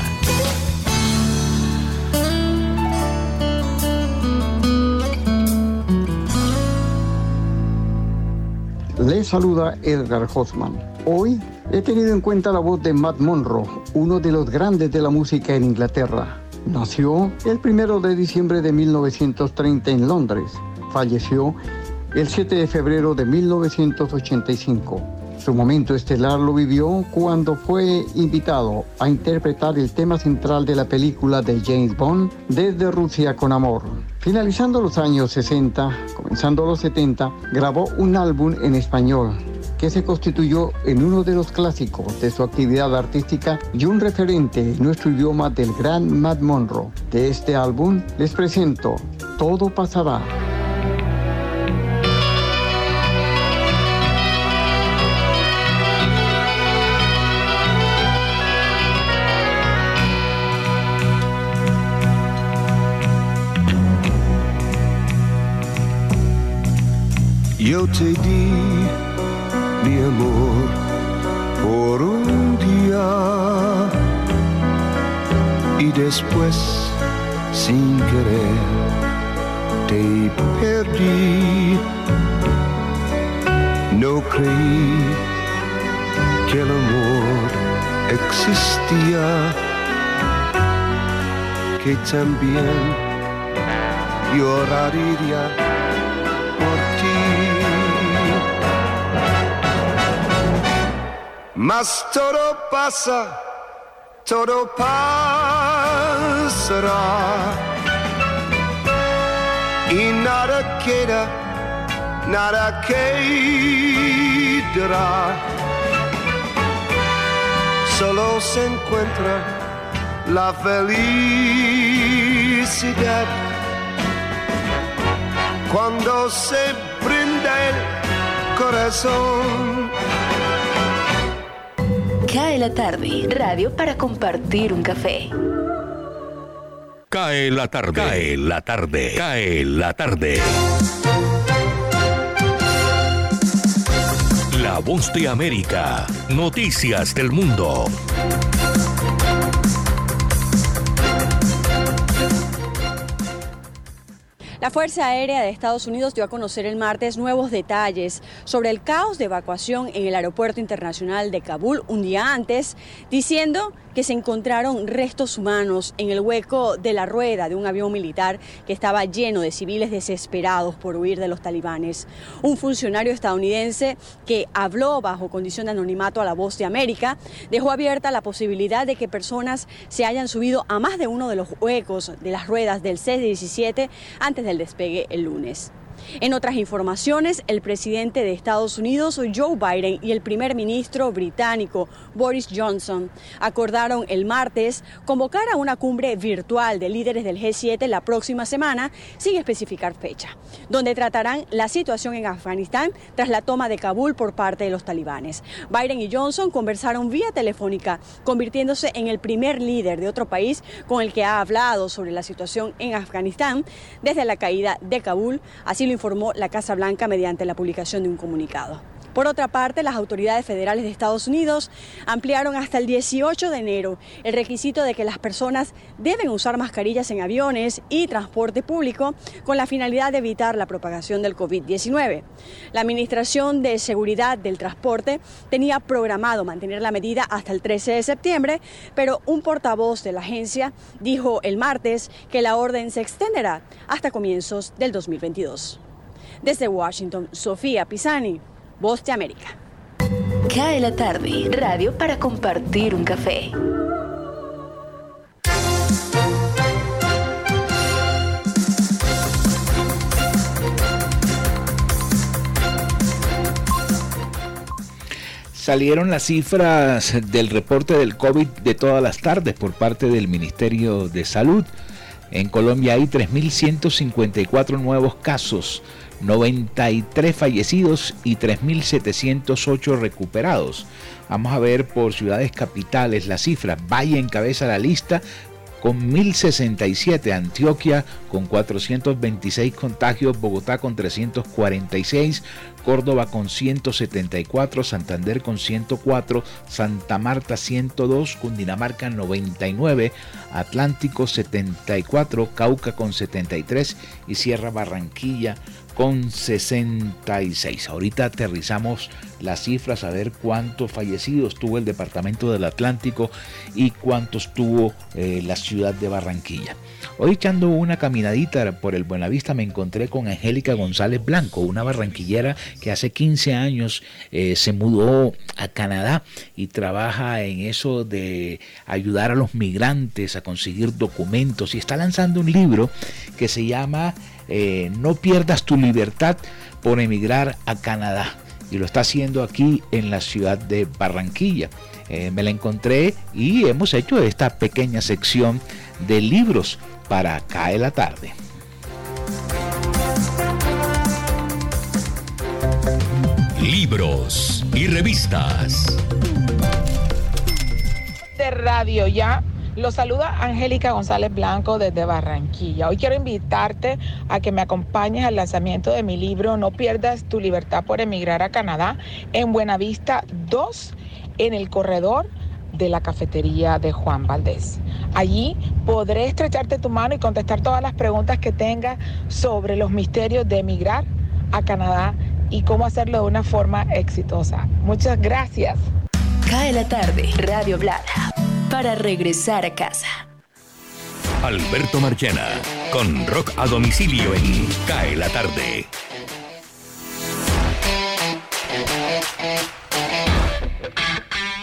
Le saluda Edgar Hoffman. Hoy he tenido en cuenta la voz de Matt Monroe, uno de los grandes de la música en Inglaterra. Nació el primero de diciembre de 1930 en Londres. Falleció el 7 de febrero de 1985. Su momento estelar lo vivió cuando fue invitado a interpretar el tema central de la película de James Bond desde Rusia con Amor. Finalizando los años 60, comenzando los 70, grabó un álbum en español que se constituyó en uno de los clásicos de su actividad artística y un referente en nuestro idioma del gran Matt Monroe. De este álbum les presento Todo pasará. Yo te di mi amor por un día y después sin querer te perdí. No creí que el amor existía, que también lloraría Mas todo pasa, todo pasará. Y nada queda, nada quedará. Solo se encuentra la felicidad cuando se brinda el corazón. Cae la tarde, radio para compartir un café. Cae la tarde. Cae la tarde. Cae la tarde. La voz de América. Noticias del mundo. La Fuerza Aérea de Estados Unidos dio a conocer el martes nuevos detalles sobre el caos de evacuación en el Aeropuerto Internacional de Kabul un día antes, diciendo que se encontraron restos humanos en el hueco de la rueda de un avión militar que estaba lleno de civiles desesperados por huir de los talibanes. Un funcionario estadounidense que habló bajo condición de anonimato a la voz de América dejó abierta la posibilidad de que personas se hayan subido a más de uno de los huecos de las ruedas del C-17 antes del despegue el lunes. En otras informaciones, el presidente de Estados Unidos, Joe Biden, y el primer ministro británico, Boris Johnson, acordaron el martes convocar a una cumbre virtual de líderes del G7 la próxima semana, sin especificar fecha, donde tratarán la situación en Afganistán tras la toma de Kabul por parte de los talibanes. Biden y Johnson conversaron vía telefónica, convirtiéndose en el primer líder de otro país con el que ha hablado sobre la situación en Afganistán desde la caída de Kabul, así lo informó la Casa Blanca mediante la publicación de un comunicado. Por otra parte, las autoridades federales de Estados Unidos ampliaron hasta el 18 de enero el requisito de que las personas deben usar mascarillas en aviones y transporte público con la finalidad de evitar la propagación del COVID-19. La Administración de Seguridad del Transporte tenía programado mantener la medida hasta el 13 de septiembre, pero un portavoz de la agencia dijo el martes que la orden se extenderá hasta comienzos del 2022. Desde Washington, Sofía Pisani, Voz de América. Cae la tarde, radio para compartir un café. Salieron las cifras del reporte del COVID de todas las tardes por parte del Ministerio de Salud. En Colombia hay 3.154 nuevos casos, 93 fallecidos y 3.708 recuperados. Vamos a ver por ciudades capitales las cifras. Valle encabeza la lista con 1067, Antioquia con 426 contagios, Bogotá con 346, Córdoba con 174, Santander con 104, Santa Marta 102, Cundinamarca 99, Atlántico 74, Cauca con 73 y Sierra Barranquilla con 66. Ahorita aterrizamos las cifras a ver cuántos fallecidos tuvo el departamento del Atlántico y cuántos tuvo eh, la ciudad de Barranquilla. Hoy echando una caminadita por el Buenavista me encontré con Angélica González Blanco, una barranquillera que hace 15 años eh, se mudó a Canadá y trabaja en eso de ayudar a los migrantes a conseguir documentos y está lanzando un libro que se llama eh, No pierdas tu libertad por emigrar a Canadá y lo está haciendo aquí en la ciudad de Barranquilla. Eh, me la encontré y hemos hecho esta pequeña sección de libros para Cae la tarde. Libros y revistas. De radio ya Los saluda Angélica González Blanco desde Barranquilla. Hoy quiero invitarte a que me acompañes al lanzamiento de mi libro No pierdas tu libertad por emigrar a Canadá en Buenavista 2 en el corredor de la cafetería de Juan Valdés. Allí podré estrecharte tu mano y contestar todas las preguntas que tengas sobre los misterios de emigrar a Canadá y cómo hacerlo de una forma exitosa. Muchas gracias. Cae la tarde, Radio Blada, para regresar a casa. Alberto Marchena, con rock a domicilio en Cae la tarde.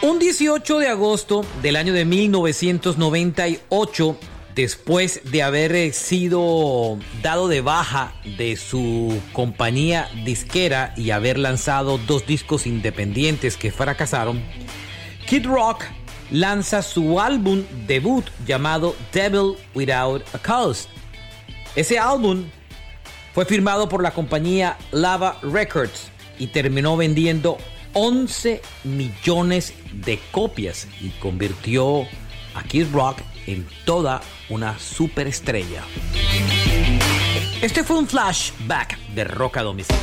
Un 18 de agosto del año de 1998, después de haber sido dado de baja de su compañía disquera y haber lanzado dos discos independientes que fracasaron, Kid Rock lanza su álbum debut llamado Devil Without a Cause. Ese álbum fue firmado por la compañía Lava Records y terminó vendiendo 11 millones de copias y convirtió a Kid Rock en toda una superestrella. Este fue un flashback de Rock a domicilio.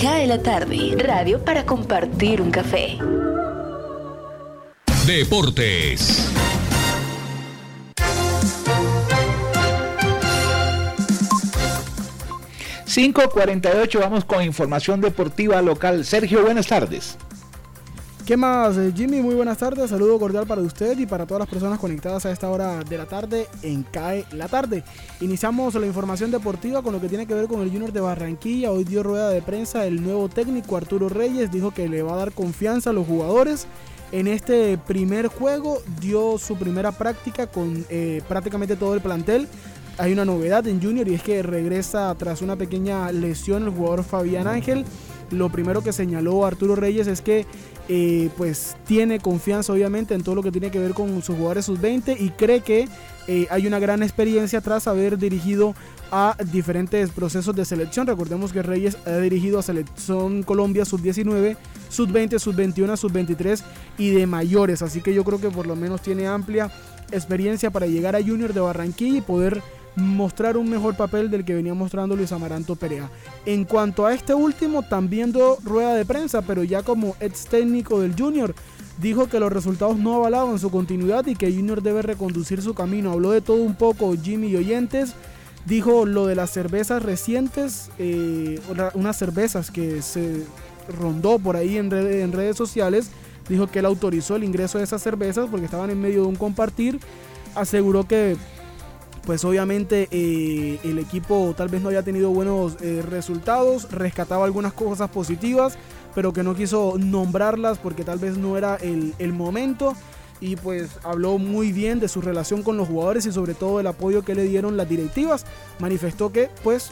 Cae la tarde, radio para compartir un café. Deportes. ...5.48, vamos con información deportiva local. Sergio, buenas tardes. ¿Qué más, eh, Jimmy? Muy buenas tardes. Saludo cordial para usted y para todas las personas conectadas a esta hora de la tarde en CAE la tarde. Iniciamos la información deportiva con lo que tiene que ver con el Junior de Barranquilla. Hoy dio rueda de prensa el nuevo técnico Arturo Reyes. Dijo que le va a dar confianza a los jugadores. En este primer juego dio su primera práctica con eh, prácticamente todo el plantel. Hay una novedad en Junior y es que regresa tras una pequeña lesión el jugador Fabián Ángel. Lo primero que señaló Arturo Reyes es que eh, pues tiene confianza obviamente en todo lo que tiene que ver con sus jugadores sub-20 y cree que eh, hay una gran experiencia tras haber dirigido a diferentes procesos de selección. Recordemos que Reyes ha dirigido a Selección Colombia sub-19, sub-20, sub-21, sub-23 y de mayores. Así que yo creo que por lo menos tiene amplia experiencia para llegar a Junior de Barranquilla y poder mostrar un mejor papel del que venía mostrando Luis Amaranto Perea. En cuanto a este último, también dio rueda de prensa, pero ya como ex técnico del Junior, dijo que los resultados no avalaban su continuidad y que Junior debe reconducir su camino. Habló de todo un poco Jimmy y Oyentes. Dijo lo de las cervezas recientes, eh, unas cervezas que se rondó por ahí en, en redes sociales. Dijo que él autorizó el ingreso de esas cervezas porque estaban en medio de un compartir. Aseguró que pues obviamente eh, el equipo tal vez no haya tenido buenos eh, resultados, rescataba algunas cosas positivas, pero que no quiso nombrarlas porque tal vez no era el, el, momento. Y pues habló muy bien de su relación con los jugadores y sobre todo el apoyo que le dieron las directivas. Manifestó que pues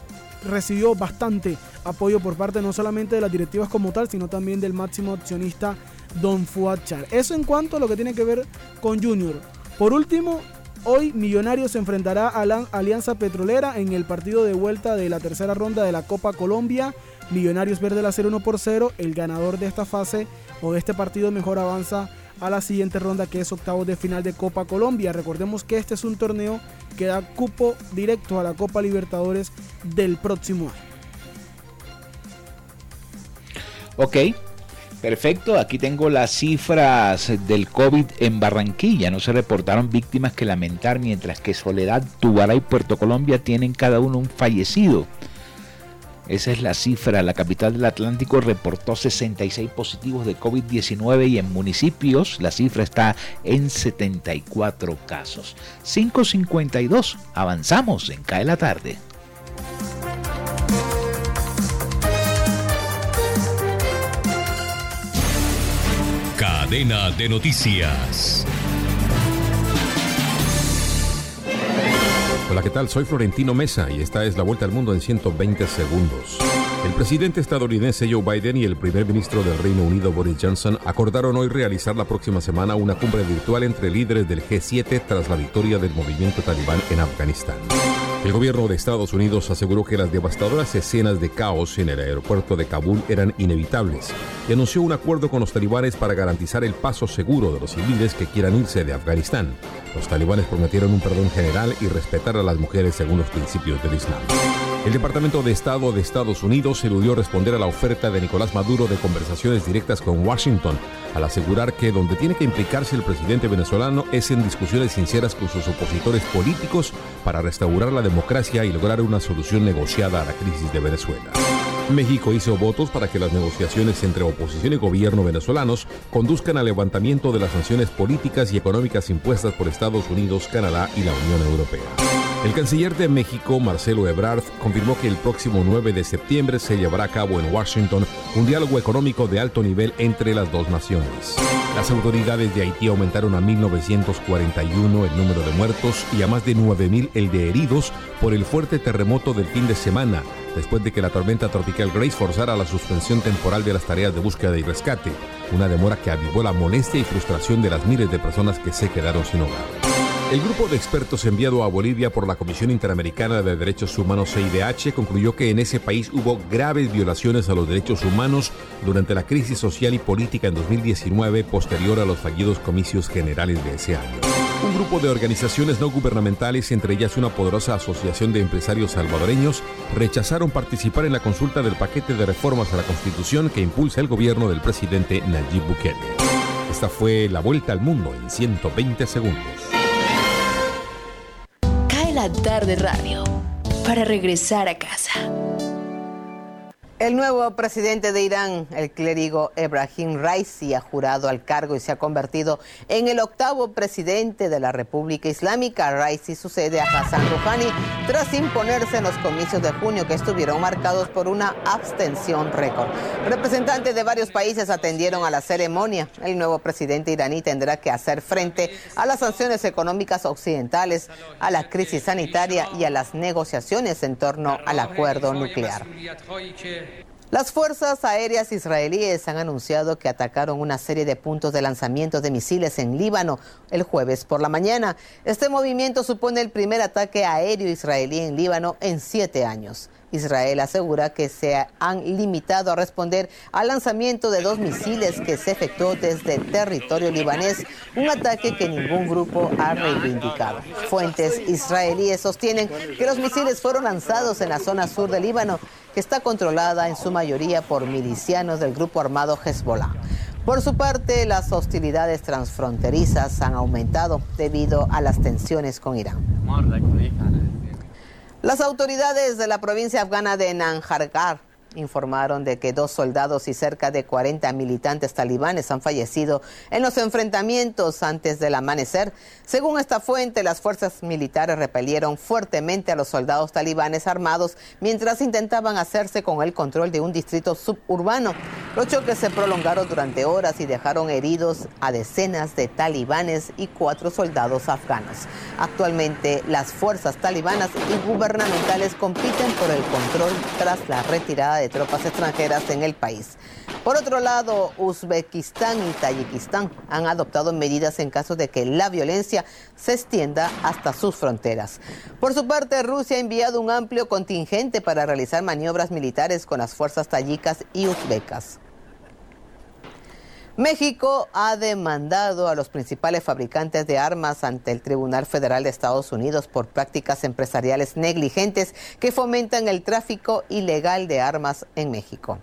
recibió bastante apoyo por parte no solamente de las directivas como tal, sino también del máximo accionista Don Fuachar. Eso en cuanto a lo que tiene que ver con Junior. Por último, Hoy Millonarios se enfrentará a la Alianza Petrolera en el partido de vuelta de la tercera ronda de la Copa Colombia. Millonarios verde la 0 1 por 0. El ganador de esta fase o de este partido mejor avanza a la siguiente ronda que es octavos de final de Copa Colombia. Recordemos que este es un torneo que da cupo directo a la Copa Libertadores del próximo año. Ok, Perfecto, aquí tengo las cifras del COVID en Barranquilla. No se reportaron víctimas que lamentar, mientras que Soledad, Tubará y Puerto Colombia tienen cada uno un fallecido. Esa es la cifra. La capital del Atlántico reportó 66 positivos de COVID-19 y en municipios la cifra está en 74 casos. 552. Avanzamos en CAE la tarde. Cadena de noticias. Hola, ¿qué tal? Soy Florentino Mesa y esta es la vuelta al mundo en 120 segundos. El presidente estadounidense Joe Biden y el primer ministro del Reino Unido Boris Johnson acordaron hoy realizar la próxima semana una cumbre virtual entre líderes del G7 tras la victoria del movimiento talibán en Afganistán. El gobierno de Estados Unidos aseguró que las devastadoras escenas de caos en el aeropuerto de Kabul eran inevitables y anunció un acuerdo con los talibanes para garantizar el paso seguro de los civiles que quieran irse de Afganistán. Los talibanes prometieron un perdón general y respetar a las mujeres según los principios del Islam. El Departamento de Estado de Estados Unidos eludió responder a la oferta de Nicolás Maduro de conversaciones directas con Washington, al asegurar que donde tiene que implicarse el presidente venezolano es en discusiones sinceras con sus opositores políticos para restaurar la democracia y lograr una solución negociada a la crisis de Venezuela. México hizo votos para que las negociaciones entre oposición y gobierno venezolanos conduzcan al levantamiento de las sanciones políticas y económicas impuestas por Estados Unidos, Canadá y la Unión Europea. El canciller de México, Marcelo Ebrard, confirmó que el próximo 9 de septiembre se llevará a cabo en Washington un diálogo económico de alto nivel entre las dos naciones. Las autoridades de Haití aumentaron a 1.941 el número de muertos y a más de 9.000 el de heridos por el fuerte terremoto del fin de semana, después de que la tormenta tropical Grace forzara la suspensión temporal de las tareas de búsqueda y rescate, una demora que avivó la molestia y frustración de las miles de personas que se quedaron sin hogar. El grupo de expertos enviado a Bolivia por la Comisión Interamericana de Derechos Humanos CIDH concluyó que en ese país hubo graves violaciones a los derechos humanos durante la crisis social y política en 2019 posterior a los fallidos comicios generales de ese año. Un grupo de organizaciones no gubernamentales, entre ellas una poderosa asociación de empresarios salvadoreños, rechazaron participar en la consulta del paquete de reformas a la Constitución que impulsa el gobierno del presidente Nayib Bukele. Esta fue la vuelta al mundo en 120 segundos la tarde radio para regresar a casa. El nuevo presidente de Irán, el clérigo Ebrahim Raisi, ha jurado al cargo y se ha convertido en el octavo presidente de la República Islámica. Raisi sucede a Hassan Rouhani tras imponerse en los comicios de junio que estuvieron marcados por una abstención récord. Representantes de varios países atendieron a la ceremonia. El nuevo presidente iraní tendrá que hacer frente a las sanciones económicas occidentales, a la crisis sanitaria y a las negociaciones en torno al acuerdo nuclear. Las fuerzas aéreas israelíes han anunciado que atacaron una serie de puntos de lanzamiento de misiles en Líbano el jueves por la mañana. Este movimiento supone el primer ataque aéreo israelí en Líbano en siete años. Israel asegura que se han limitado a responder al lanzamiento de dos misiles que se efectuó desde territorio libanés, un ataque que ningún grupo ha reivindicado. Fuentes israelíes sostienen que los misiles fueron lanzados en la zona sur del Líbano, que está controlada en su mayoría por milicianos del grupo armado Hezbollah. Por su parte, las hostilidades transfronterizas han aumentado debido a las tensiones con Irán. Las autoridades de la provincia afgana de Nanjargar informaron de que dos soldados y cerca de 40 militantes talibanes han fallecido en los enfrentamientos antes del amanecer. Según esta fuente, las fuerzas militares repelieron fuertemente a los soldados talibanes armados mientras intentaban hacerse con el control de un distrito suburbano. Los choques se prolongaron durante horas y dejaron heridos a decenas de talibanes y cuatro soldados afganos. Actualmente, las fuerzas talibanas y gubernamentales compiten por el control tras la retirada de tropas extranjeras en el país. Por otro lado, Uzbekistán y Tayikistán han adoptado medidas en caso de que la violencia se extienda hasta sus fronteras. Por su parte, Rusia ha enviado un amplio contingente para realizar maniobras militares con las fuerzas tayicas y uzbecas. México ha demandado a los principales fabricantes de armas ante el Tribunal Federal de Estados Unidos por prácticas empresariales negligentes que fomentan el tráfico ilegal de armas en México.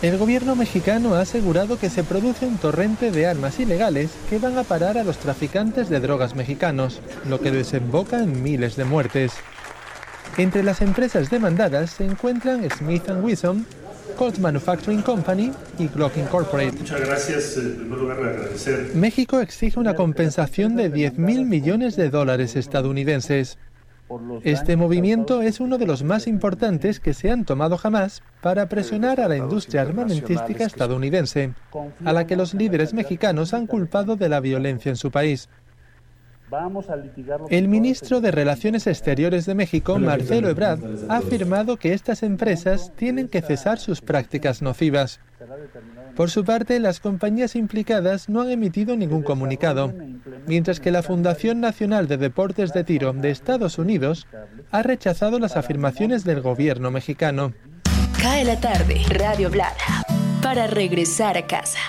El gobierno mexicano ha asegurado que se produce un torrente de armas ilegales que van a parar a los traficantes de drogas mexicanos, lo que desemboca en miles de muertes. Entre las empresas demandadas se encuentran Smith Wesson, Colt Manufacturing Company y Glock Incorporated. Muchas gracias. En primer lugar, agradecer. México exige una compensación de 10 mil millones de dólares estadounidenses. Este movimiento es uno de los más importantes que se han tomado jamás para presionar a la industria armamentística estadounidense, a la que los líderes mexicanos han culpado de la violencia en su país. El ministro de Relaciones Exteriores de México, Marcelo Ebrard, ha afirmado que estas empresas tienen que cesar sus prácticas nocivas. Por su parte, las compañías implicadas no han emitido ningún comunicado, mientras que la Fundación Nacional de Deportes de Tiro de Estados Unidos ha rechazado las afirmaciones del gobierno mexicano. Cae la tarde, Radio Blada, para regresar a casa.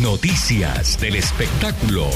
Noticias del espectáculo.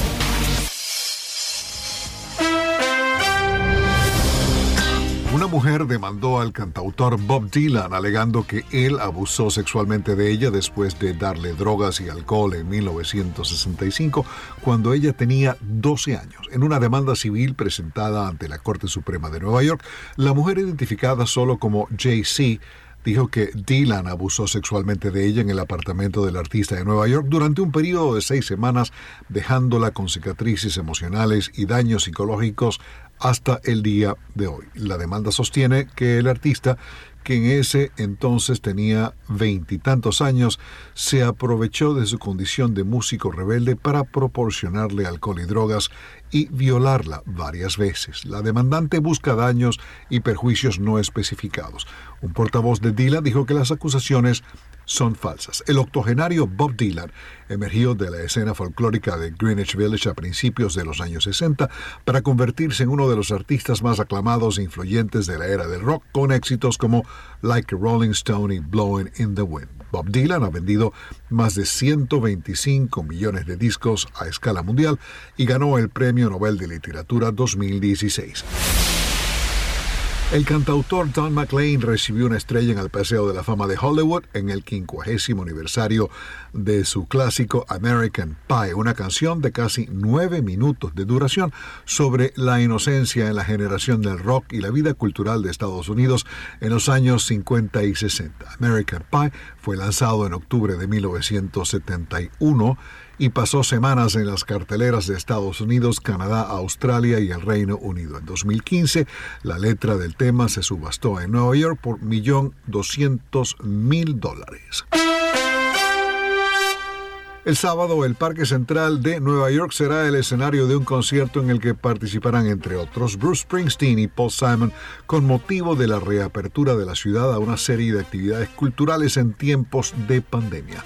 Una mujer demandó al cantautor Bob Dylan alegando que él abusó sexualmente de ella después de darle drogas y alcohol en 1965 cuando ella tenía 12 años. En una demanda civil presentada ante la Corte Suprema de Nueva York, la mujer identificada solo como JC dijo que Dylan abusó sexualmente de ella en el apartamento del artista de Nueva York durante un periodo de seis semanas, dejándola con cicatrices emocionales y daños psicológicos hasta el día de hoy. La demanda sostiene que el artista, que en ese entonces tenía veintitantos años, se aprovechó de su condición de músico rebelde para proporcionarle alcohol y drogas y violarla varias veces. La demandante busca daños y perjuicios no especificados. Un portavoz de Dylan dijo que las acusaciones son falsas. El octogenario Bob Dylan emergió de la escena folclórica de Greenwich Village a principios de los años 60 para convertirse en uno de los artistas más aclamados e influyentes de la era del rock, con éxitos como Like a Rolling Stone y Blowing in the Wind. Bob Dylan ha vendido más de 125 millones de discos a escala mundial y ganó el Premio Nobel de Literatura 2016. El cantautor Don McLean recibió una estrella en el Paseo de la Fama de Hollywood en el 50 aniversario de su clásico American Pie, una canción de casi nueve minutos de duración sobre la inocencia en la generación del rock y la vida cultural de Estados Unidos en los años 50 y 60. American Pie fue lanzado en octubre de 1971 y pasó semanas en las carteleras de Estados Unidos, Canadá, Australia y el Reino Unido. En 2015, la letra del tema se subastó en Nueva York por 1.200.000 dólares. El sábado, el Parque Central de Nueva York será el escenario de un concierto en el que participarán, entre otros, Bruce Springsteen y Paul Simon, con motivo de la reapertura de la ciudad a una serie de actividades culturales en tiempos de pandemia.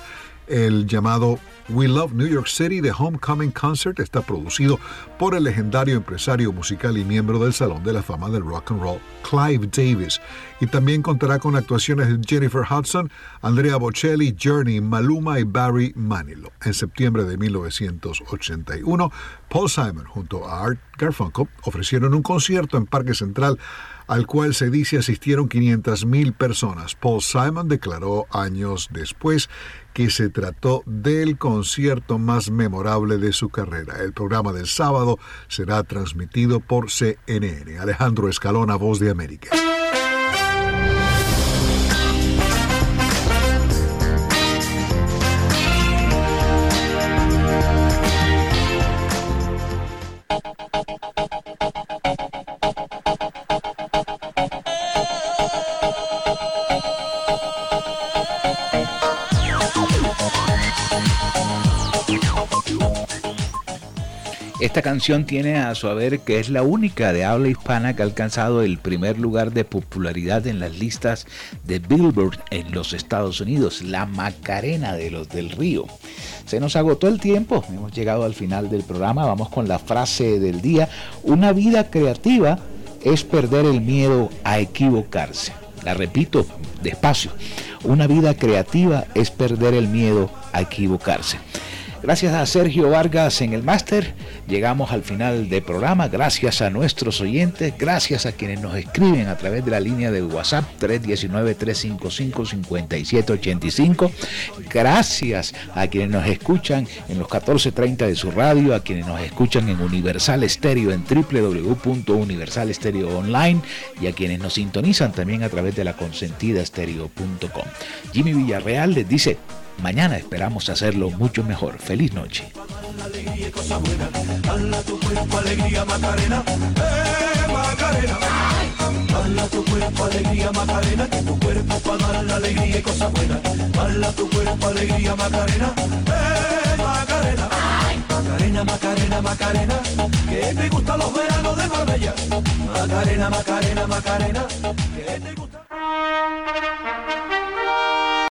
El llamado We Love New York City The Homecoming Concert está producido por el legendario empresario musical y miembro del Salón de la Fama del Rock and Roll, Clive Davis, y también contará con actuaciones de Jennifer Hudson, Andrea Bocelli, Journey, Maluma y Barry Manilow. En septiembre de 1981, Paul Simon junto a Art Garfunkel ofrecieron un concierto en Parque Central al cual se dice asistieron 500.000 personas. Paul Simon declaró años después que se trató del concierto más memorable de su carrera. El programa del sábado será transmitido por CNN. Alejandro Escalona, Voz de América. Esta canción tiene a su haber que es la única de habla hispana que ha alcanzado el primer lugar de popularidad en las listas de Billboard en los Estados Unidos, la Macarena de los del Río. Se nos agotó el tiempo, hemos llegado al final del programa, vamos con la frase del día, una vida creativa es perder el miedo a equivocarse. La repito despacio, una vida creativa es perder el miedo a equivocarse. Gracias a Sergio Vargas en el máster, llegamos al final del programa. Gracias a nuestros oyentes, gracias a quienes nos escriben a través de la línea de WhatsApp 319-355-5785. Gracias a quienes nos escuchan en los 1430 de su radio, a quienes nos escuchan en Universal Estéreo en www.universalstereo online y a quienes nos sintonizan también a través de la consentida estereo.com. Jimmy Villarreal les dice, mañana esperamos hacerlo mucho mejor. Feliz noche. Bala tu cuerpo alegría Macarena, que tu cuerpo para dar la alegría y cosas buenas. Bala tu cuerpo alegría Macarena, eh Macarena. Macarena, Macarena, Macarena, que te gustan los veranos de Marbella. Macarena, Macarena, Macarena, que te gusta.